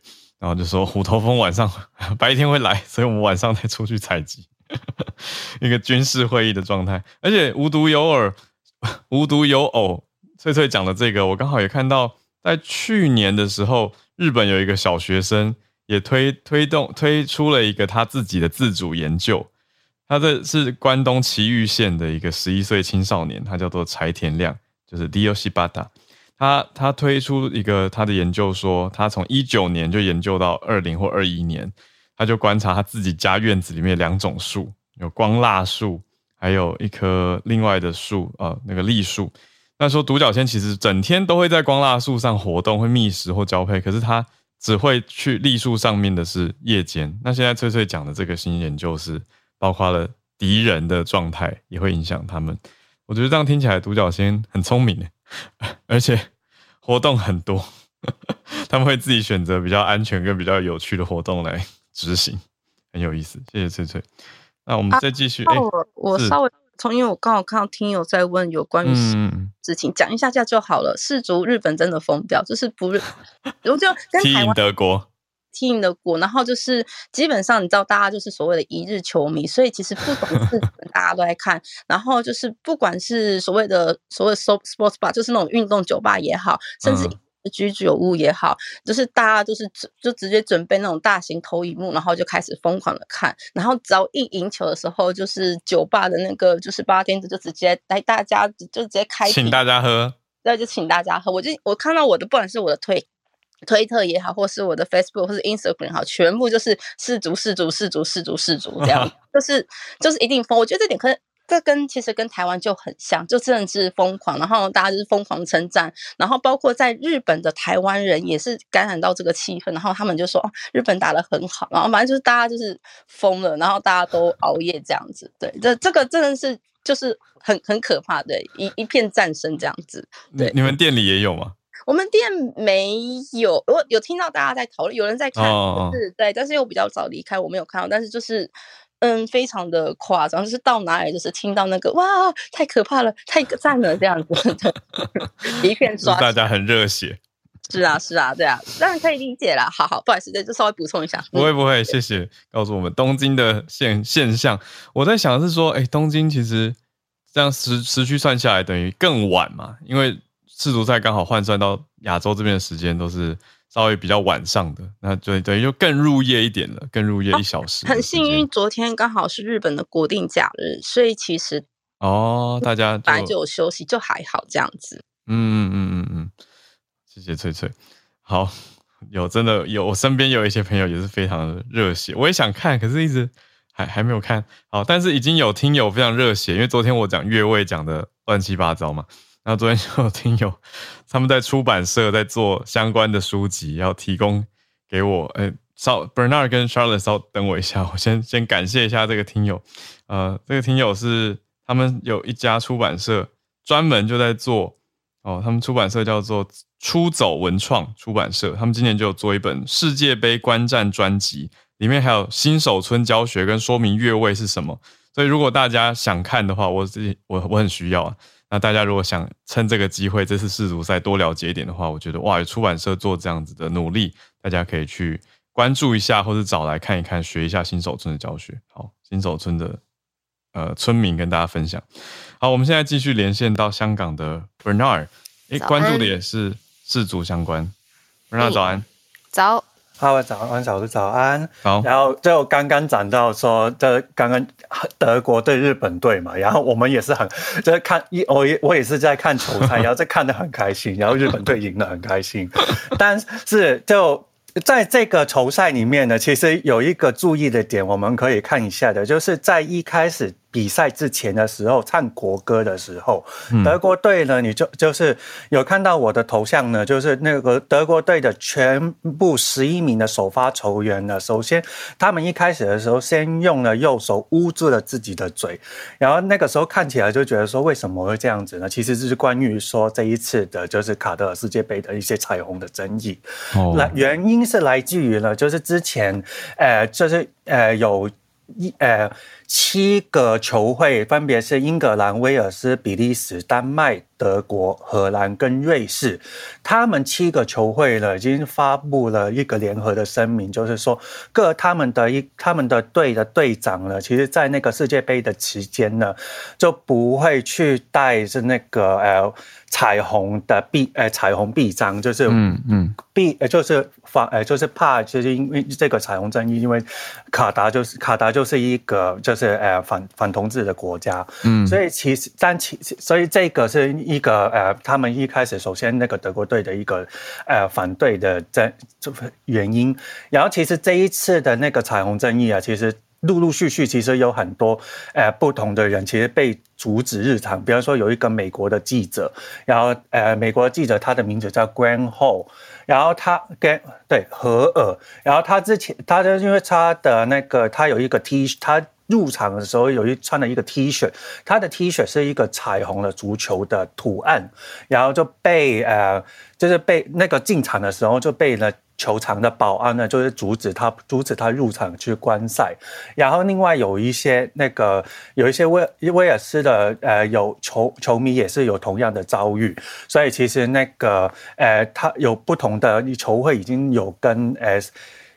然后就说虎头蜂晚上 白天会来，所以我们晚上再出去采集，一个军事会议的状态。而且无独有偶，无独有偶，翠翠讲的这个，我刚好也看到，在去年的时候，日本有一个小学生也推推动推出了一个他自己的自主研究。他这是关东埼玉县的一个十一岁青少年，他叫做柴田亮，就是 Dio Shibata。他他推出一个他的研究说，他从一九年就研究到二零或二一年，他就观察他自己家院子里面两种树，有光蜡树，还有一棵另外的树，呃，那个栗树。那说独角仙其实整天都会在光蜡树上活动，会觅食或交配，可是它只会去栗树上面的是夜间。那现在翠翠讲的这个新研究是，包括了敌人的状态也会影响他们。我觉得这样听起来独角仙很聪明，而且。活动很多，他们会自己选择比较安全跟比较有趣的活动来执行，很有意思。谢谢翠翠。那我们再继续。啊、我、欸、我稍微从，因为我刚好看到听友在问有关于事情，讲、嗯、一下下就好了。世足日本真的疯掉，就是不，我就跟台湾德国踢赢德国，然后就是基本上你知道，大家就是所谓的一日球迷，所以其实不懂事，大家都在看。然后就是不管是所谓的所谓的 sports bar，就是那种运动酒吧也好，甚至居酒屋也好，嗯、就是大家就是就直接准备那种大型投影幕，然后就开始疯狂的看。然后只要一赢球的时候，就是酒吧的那个就是八天子就直接来大家就直接开，请大家喝。那就请大家喝。我就我看到我的，不管是我的推推特也好，或是我的 Facebook 或是 Instagram 也好，全部就是氏族、氏族、氏族、氏族、氏族这样，就是就是一定疯。我觉得这点可能。这跟其实跟台湾就很像，就真的是疯狂，然后大家就是疯狂称赞，然后包括在日本的台湾人也是感染到这个气氛，然后他们就说哦，日本打得很好，然后反正就是大家就是疯了，然后大家都熬夜这样子，对，这这个真的是就是很很可怕的，一一片战声这样子。对，你们店里也有吗？我们店没有，我有听到大家在讨论，有人在看，哦、就是对，但是又比较早离开，我没有看到，但是就是。嗯，非常的夸张，就是到哪里就是听到那个哇，太可怕了，太赞了这样子的，一片刷，大家很热血。是啊，是啊，对啊，当然可以理解啦。好好，不好意思，再就稍微补充一下。不会不会，谢谢告诉我们东京的现现象。我在想的是说，哎，东京其实这样时时区算下来等于更晚嘛，因为世足赛刚好换算到亚洲这边的时间都是。稍微比较晚上的，那对对，就更入夜一点了，更入夜一小时。很幸运，昨天刚好是日本的国定假日，所以其实哦，大家本来就有休息，就还好这样子。嗯嗯嗯嗯，谢谢翠翠。好，有真的有，我身边有一些朋友也是非常的热血，我也想看，可是一直还还没有看。好，但是已经有听友非常热血，因为昨天我讲越位讲的乱七八糟嘛。然后昨天就有听友，他们在出版社在做相关的书籍，要提供给我。诶，稍 Bernard 跟 Charlotte 稍等我一下，我先先感谢一下这个听友。呃，这个听友是他们有一家出版社专门就在做哦，他们出版社叫做出走文创出版社，他们今年就有做一本世界杯观战专辑，里面还有新手村教学跟说明越位是什么。所以如果大家想看的话，我自己我我很需要啊。那大家如果想趁这个机会，这次世足赛多了解一点的话，我觉得哇，有出版社做这样子的努力，大家可以去关注一下，或者找来看一看，学一下新手村的教学。好，新手村的呃村民跟大家分享。好，我们现在继续连线到香港的 Bernard，哎，关注的也是世足相关。Bernard，早安。早。哈喽，早安，早早安。好，然后就刚刚讲到说，这刚刚德国对日本队嘛，然后我们也是很就是看一，我也我也是在看球赛，然后在看得很开心，然后日本队赢得很开心，但是就。在这个球赛里面呢，其实有一个注意的点，我们可以看一下的，就是在一开始比赛之前的时候，唱国歌的时候，德国队呢，你就就是有看到我的头像呢，就是那个德国队的全部十一名的首发球员呢，首先他们一开始的时候，先用了右手捂住了自己的嘴，然后那个时候看起来就觉得说，为什么会这样子呢？其实就是关于说这一次的就是卡塔尔世界杯的一些彩虹的争议，那原因。是来自于呢，就是之前，呃，就是呃，有一呃七个球会，分别是英格兰、威尔斯、比利时、丹麦。德国、荷兰跟瑞士，他们七个球会呢，已经发布了一个联合的声明，就是说各他们的一他们的队的队长呢，其实在那个世界杯的期间呢，就不会去带是那个呃彩虹的臂呃彩虹臂章，就是嗯嗯臂呃就是防呃就是怕就是因为这个彩虹争议，因为卡达就是卡达就是一个就是呃反反同志的国家，嗯，所以其实但其所以这个是。一个呃，他们一开始首先那个德国队的一个呃反对的这原因，然后其实这一次的那个彩虹争议啊，其实陆陆续续其实有很多呃不同的人其实被阻止日常，比方说有一个美国的记者，然后呃美国的记者他的名字叫 Graham Hall，然后他跟对荷尔，然后他之前他就因为他的那个他有一个 T 他。入场的时候有一穿了一个 T 恤，他的 T 恤是一个彩虹的足球的图案，然后就被呃，就是被那个进场的时候就被呢球场的保安呢，就是阻止他阻止他入场去观赛。然后另外有一些那个有一些威威尔斯的呃有球球迷也是有同样的遭遇，所以其实那个呃他有不同的球会已经有跟呃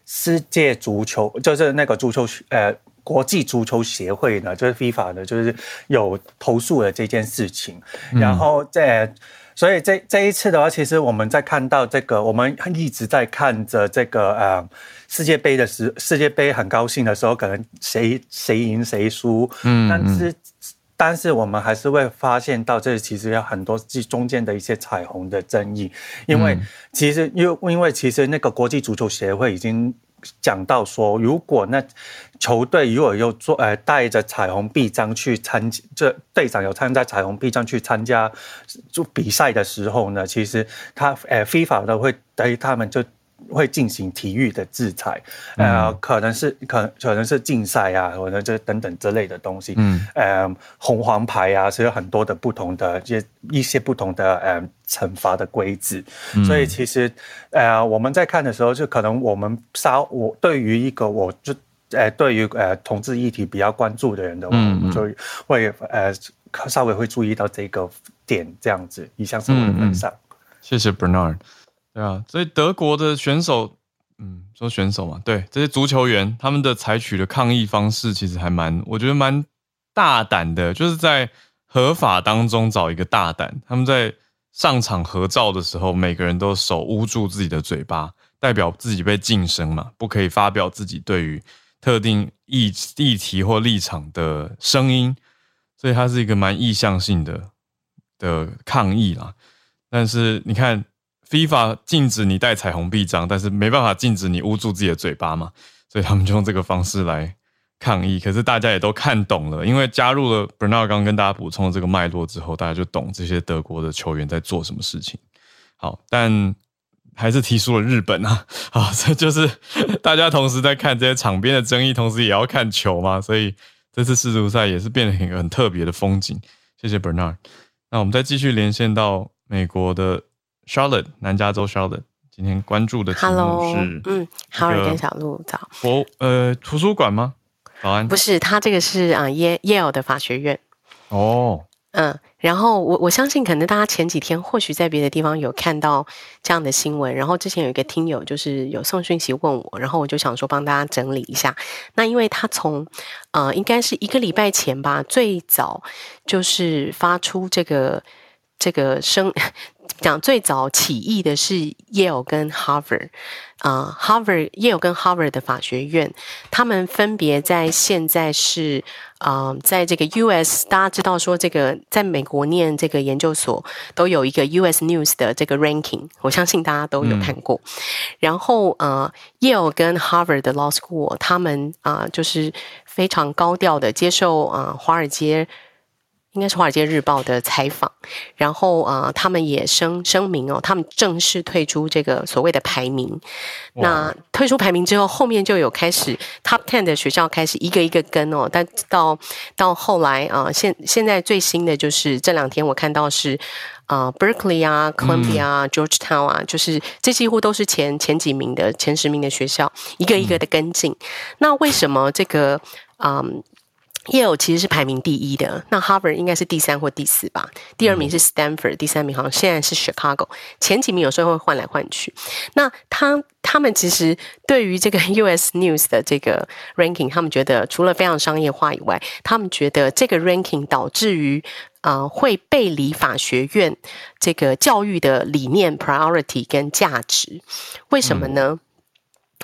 世界足球就是那个足球呃。国际足球协会呢，就是 FIFA 呢，就是有投诉了这件事情。然后在，所以这这一次的话，其实我们在看到这个，我们一直在看着这个呃世界杯的时，世界杯很高兴的时候，可能谁谁赢谁输。嗯，但是但是我们还是会发现到这其实有很多这中间的一些彩虹的争议，因为其实因为因为其实那个国际足球协会已经。讲到说，如果那球队如果有做呃带着彩虹臂章去参加，这队长有参加彩虹臂章去参加就比赛的时候呢，其实他呃 FIFA 都会对他们就。会进行体育的制裁，呃，可能是可可能是禁赛啊，或者这等等之类的东西，嗯，呃，红黄牌啊，是有很多的不同的一些一些不同的呃惩罚的规则，嗯、所以其实呃我们在看的时候，就可能我们稍我对于一个我就呃对于呃同志议题比较关注的人的话，嗯嗯就会呃稍微会注意到这个点这样子，一项是我的分享。谢谢 Bernard。对啊，所以德国的选手，嗯，说选手嘛，对这些足球员，他们的采取的抗议方式其实还蛮，我觉得蛮大胆的，就是在合法当中找一个大胆。他们在上场合照的时候，每个人都手捂住自己的嘴巴，代表自己被噤声嘛，不可以发表自己对于特定议议题或立场的声音，所以它是一个蛮意向性的的抗议啦。但是你看。FIFA 禁止你戴彩虹臂章，但是没办法禁止你捂住自己的嘴巴嘛，所以他们就用这个方式来抗议。可是大家也都看懂了，因为加入了 Bernard 刚跟大家补充这个脉络之后，大家就懂这些德国的球员在做什么事情。好，但还是提出了日本啊，啊，这就是 大家同时在看这些场边的争议，同时也要看球嘛，所以这次世足赛也是变成一个很特别的风景。谢谢 Bernard。那我们再继续连线到美国的。Charlotte，南加州 Charlotte，今天关注的题目是，Hello, 嗯，好人跟小鹿早。博呃，图书馆吗？保安。不是，他这个是啊耶耶尔的法学院。哦。嗯，然后我我相信，可能大家前几天或许在别的地方有看到这样的新闻。然后之前有一个听友就是有送讯息问我，然后我就想说帮大家整理一下。那因为他从呃，应该是一个礼拜前吧，最早就是发出这个这个声。讲最早起义的是耶鲁跟 Harvard 啊，Harvard 耶鲁跟 Harvard 的法学院，他们分别在现在是啊、呃，在这个 US，大家知道说这个在美国念这个研究所都有一个 US News 的这个 ranking，我相信大家都有看过。嗯、然后呃，耶鲁跟 Harvard 的 Law School，他们啊、呃、就是非常高调的接受啊、呃、华尔街。应该是《华尔街日报》的采访，然后啊、呃，他们也声声明哦，他们正式退出这个所谓的排名。那退出排名之后，后面就有开始 Top Ten 的学校开始一个一个跟哦，但到到后来啊、呃，现现在最新的就是这两天我看到是啊、呃、Berkeley 啊、Columbia 啊、嗯、Georgetown 啊，就是这几乎都是前前几名的前十名的学校，一个一个的跟进。嗯、那为什么这个嗯？呃耶鲁其实是排名第一的，那 Harvard 应该是第三或第四吧。第二名是 Stanford，第三名好像现在是 Chicago。前几名有时候会换来换去。那他他们其实对于这个 US News 的这个 ranking，他们觉得除了非常商业化以外，他们觉得这个 ranking 导致于啊、呃、会背离法学院这个教育的理念 priority 跟价值。为什么呢？嗯、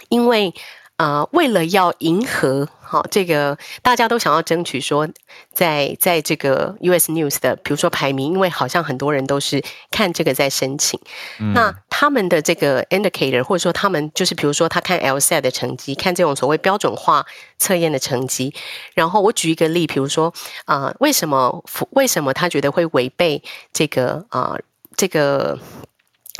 因为啊、呃，为了要迎合。好，这个大家都想要争取说在，在在这个 US News 的，比如说排名，因为好像很多人都是看这个在申请。嗯、那他们的这个 indicator，或者说他们就是，比如说他看 LSAT 的成绩，看这种所谓标准化测验的成绩。然后我举一个例，比如说啊、呃，为什么为什么他觉得会违背这个啊、呃、这个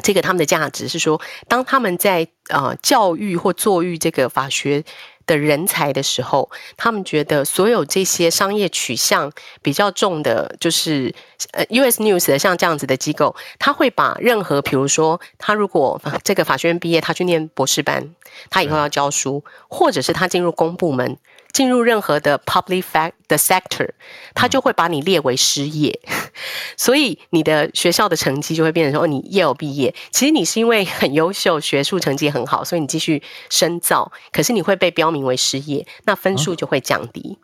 这个他们的价值是说，当他们在、呃、教育或作育这个法学。的人才的时候，他们觉得所有这些商业取向比较重的，就是呃，US News 的像这样子的机构，他会把任何，比如说他如果这个法学院毕业，他去念博士班，他以后要教书，或者是他进入公部门。进入任何的 public fact 的 sector，他就会把你列为失业，所以你的学校的成绩就会变成说，哦，你耶鲁毕业，其实你是因为很优秀，学术成绩很好，所以你继续深造，可是你会被标明为失业，那分数就会降低。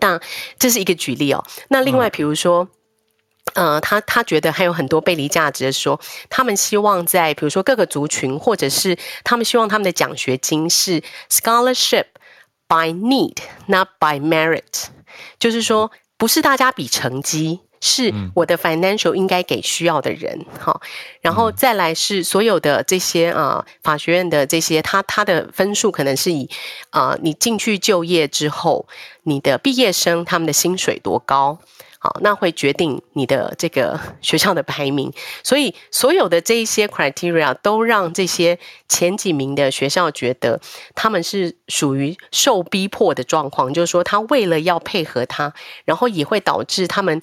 那这是一个举例哦。那另外，比如说，呃，他他觉得还有很多背离价值的说，他们希望在比如说各个族群，或者是他们希望他们的奖学金是 scholarship。By need, not by merit，就是说，不是大家比成绩。是我的 financial 应该给需要的人，好，然后再来是所有的这些啊法学院的这些，他他的分数可能是以啊你进去就业之后，你的毕业生他们的薪水多高，好，那会决定你的这个 学校的排名。所以所有的这一些 criteria 都让这些前几名的学校觉得他们是属于受逼迫的状况，就是说他为了要配合他，然后也会导致他们。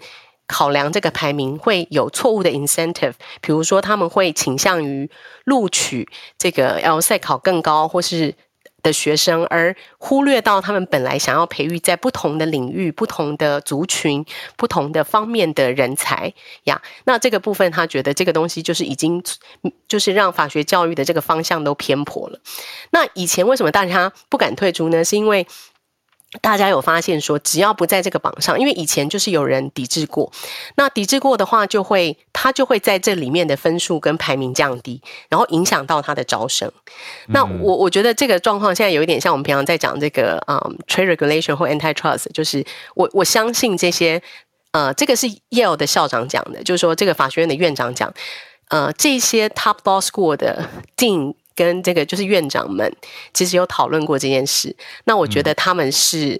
考量这个排名会有错误的 incentive，比如说他们会倾向于录取这个 LSE 考更高或是的学生，而忽略到他们本来想要培育在不同的领域、不同的族群、不同的方面的人才呀。那这个部分，他觉得这个东西就是已经就是让法学教育的这个方向都偏颇了。那以前为什么大家不敢退出呢？是因为大家有发现说，只要不在这个榜上，因为以前就是有人抵制过，那抵制过的话，就会他就会在这里面的分数跟排名降低，然后影响到他的招生。嗯、那我我觉得这个状况现在有一点像我们平常在讲这个嗯、um,，trade regulation 或 antitrust，就是我我相信这些呃，这个是 Yale 的校长讲的，就是说这个法学院的院长讲，呃，这些 top law school 的 dean。跟这个就是院长们其实有讨论过这件事，那我觉得他们是、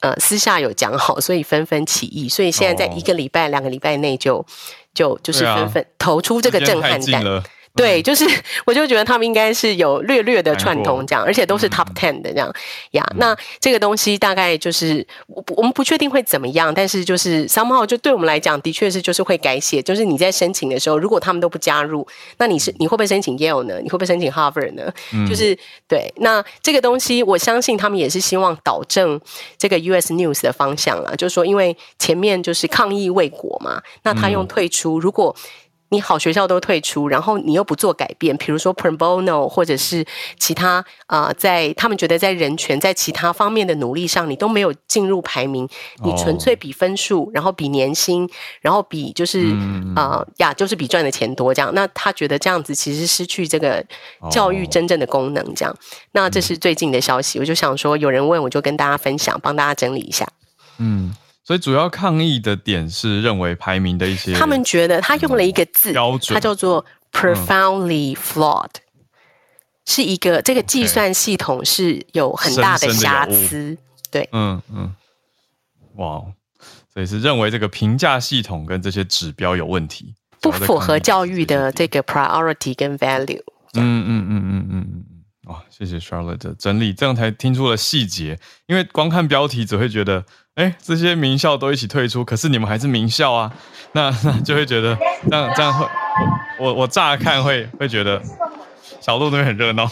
嗯、呃私下有讲好，所以纷纷起义，所以现在在一个礼拜、两个礼拜内就就就是纷纷投出这个震撼弹。对，就是我就觉得他们应该是有略略的串通这样，而且都是 top ten 的这样呀。那这个东西大概就是我我们不确定会怎么样，但是就是 somehow 就对我们来讲，的确是就是会改写。就是你在申请的时候，如果他们都不加入，那你是你会不会申请 Yale 呢？你会不会申请 Harvard 呢？就是对。那这个东西，我相信他们也是希望导正这个 US News 的方向啊。就是说，因为前面就是抗议未果嘛，那他用退出，如果。你好，学校都退出，然后你又不做改变，比如说 pro bono 或者是其他啊、呃，在他们觉得在人权在其他方面的努力上，你都没有进入排名，你纯粹比分数，然后比年薪，然后比就是啊、呀，就是比赚的钱多这样。那他觉得这样子其实失去这个教育真正的功能，这样。那这是最近的消息，我就想说有人问，我就跟大家分享，帮大家整理一下。嗯。所以主要抗议的点是认为排名的一些，他们觉得他用了一个字，标准，它叫做 profoundly flawed，、嗯、是一个这个计算系统是有很大的瑕疵，对，嗯嗯，哇，所以是认为这个评价系统跟这些指标有问题，不符合教育的这个 priority 跟 value，嗯嗯嗯嗯嗯嗯，哇，谢谢 Charlotte 的整理，这样才听出了细节，因为光看标题只会觉得。哎，这些名校都一起退出，可是你们还是名校啊，那 那就会觉得这样这样会，我我我乍看会会觉得小路那边很热闹。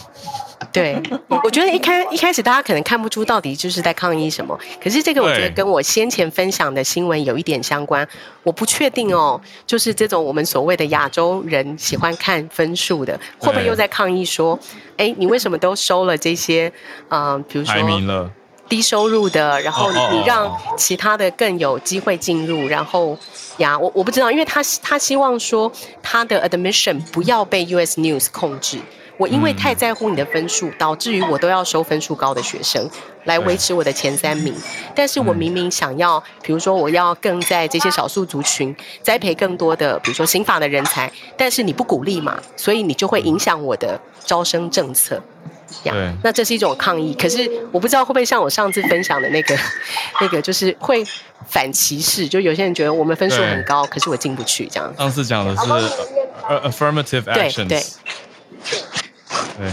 对，我觉得一开一开始大家可能看不出到底就是在抗议什么，可是这个我觉得跟我先前分享的新闻有一点相关。我不确定哦，就是这种我们所谓的亚洲人喜欢看分数的，会不会又在抗议说，哎，你为什么都收了这些？嗯、呃，比如说。排名了。低收入的，然后你让其他的更有机会进入，然后呀，我我不知道，因为他他希望说他的 admission 不要被 US News 控制。我因为太在乎你的分数，导致于我都要收分数高的学生来维持我的前三名。但是我明明想要，比如说我要更在这些少数族群栽培更多的，比如说刑法的人才，但是你不鼓励嘛，所以你就会影响我的招生政策。对，那这是一种抗议，可是我不知道会不会像我上次分享的那个，那个就是会反歧视，就有些人觉得我们分数很高，可是我进不去这样。上次讲的是 affirmative actions，对。对，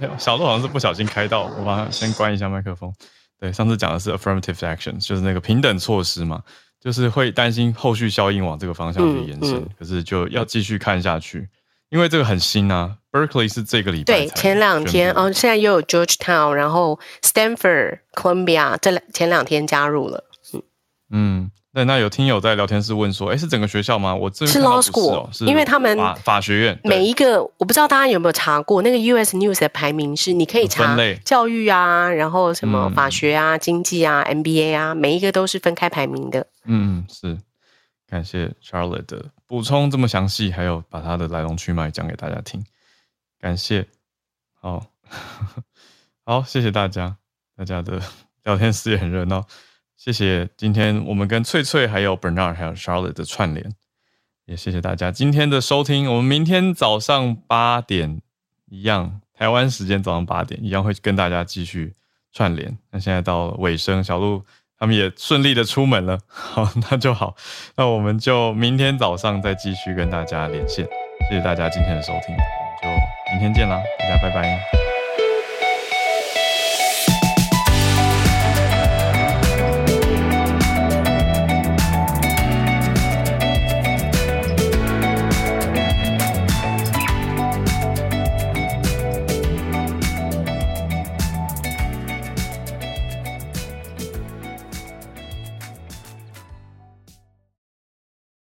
对，小鹿好像是不小心开到，我把它先关一下麦克风。对，上次讲的是 affirmative actions，就是那个平等措施嘛，就是会担心后续效应往这个方向去延伸，嗯嗯、可是就要继续看下去。因为这个很新啊，Berkeley 是这个礼拜对前两天哦，现在又有 Georgetown，然后 Stanford、Columbia 这两前两天加入了。嗯嗯，对，那有听友在聊天室问说，哎，是整个学校吗？我这是 Law School，是因为他们法法学院每一个我不知道大家有没有查过那个 US News 的排名是你可以查教育啊，然后什么法学啊、嗯、经济啊、MBA 啊，每一个都是分开排名的。嗯，是。感谢 Charlotte 的补充这么详细，还有把它的来龙去脉讲给大家听，感谢，好，好，谢谢大家，大家的 聊天室也很热闹。谢谢今天我们跟翠翠、还有 Bernard、还有 Charlotte 的串联，也谢谢大家今天的收听。我们明天早上八点一样，台湾时间早上八点一样会跟大家继续串联。那现在到尾声，小鹿他们也顺利的出门了，好，那就好。那我们就明天早上再继续跟大家连线。谢谢大家今天的收听，明天见啦，大家拜拜。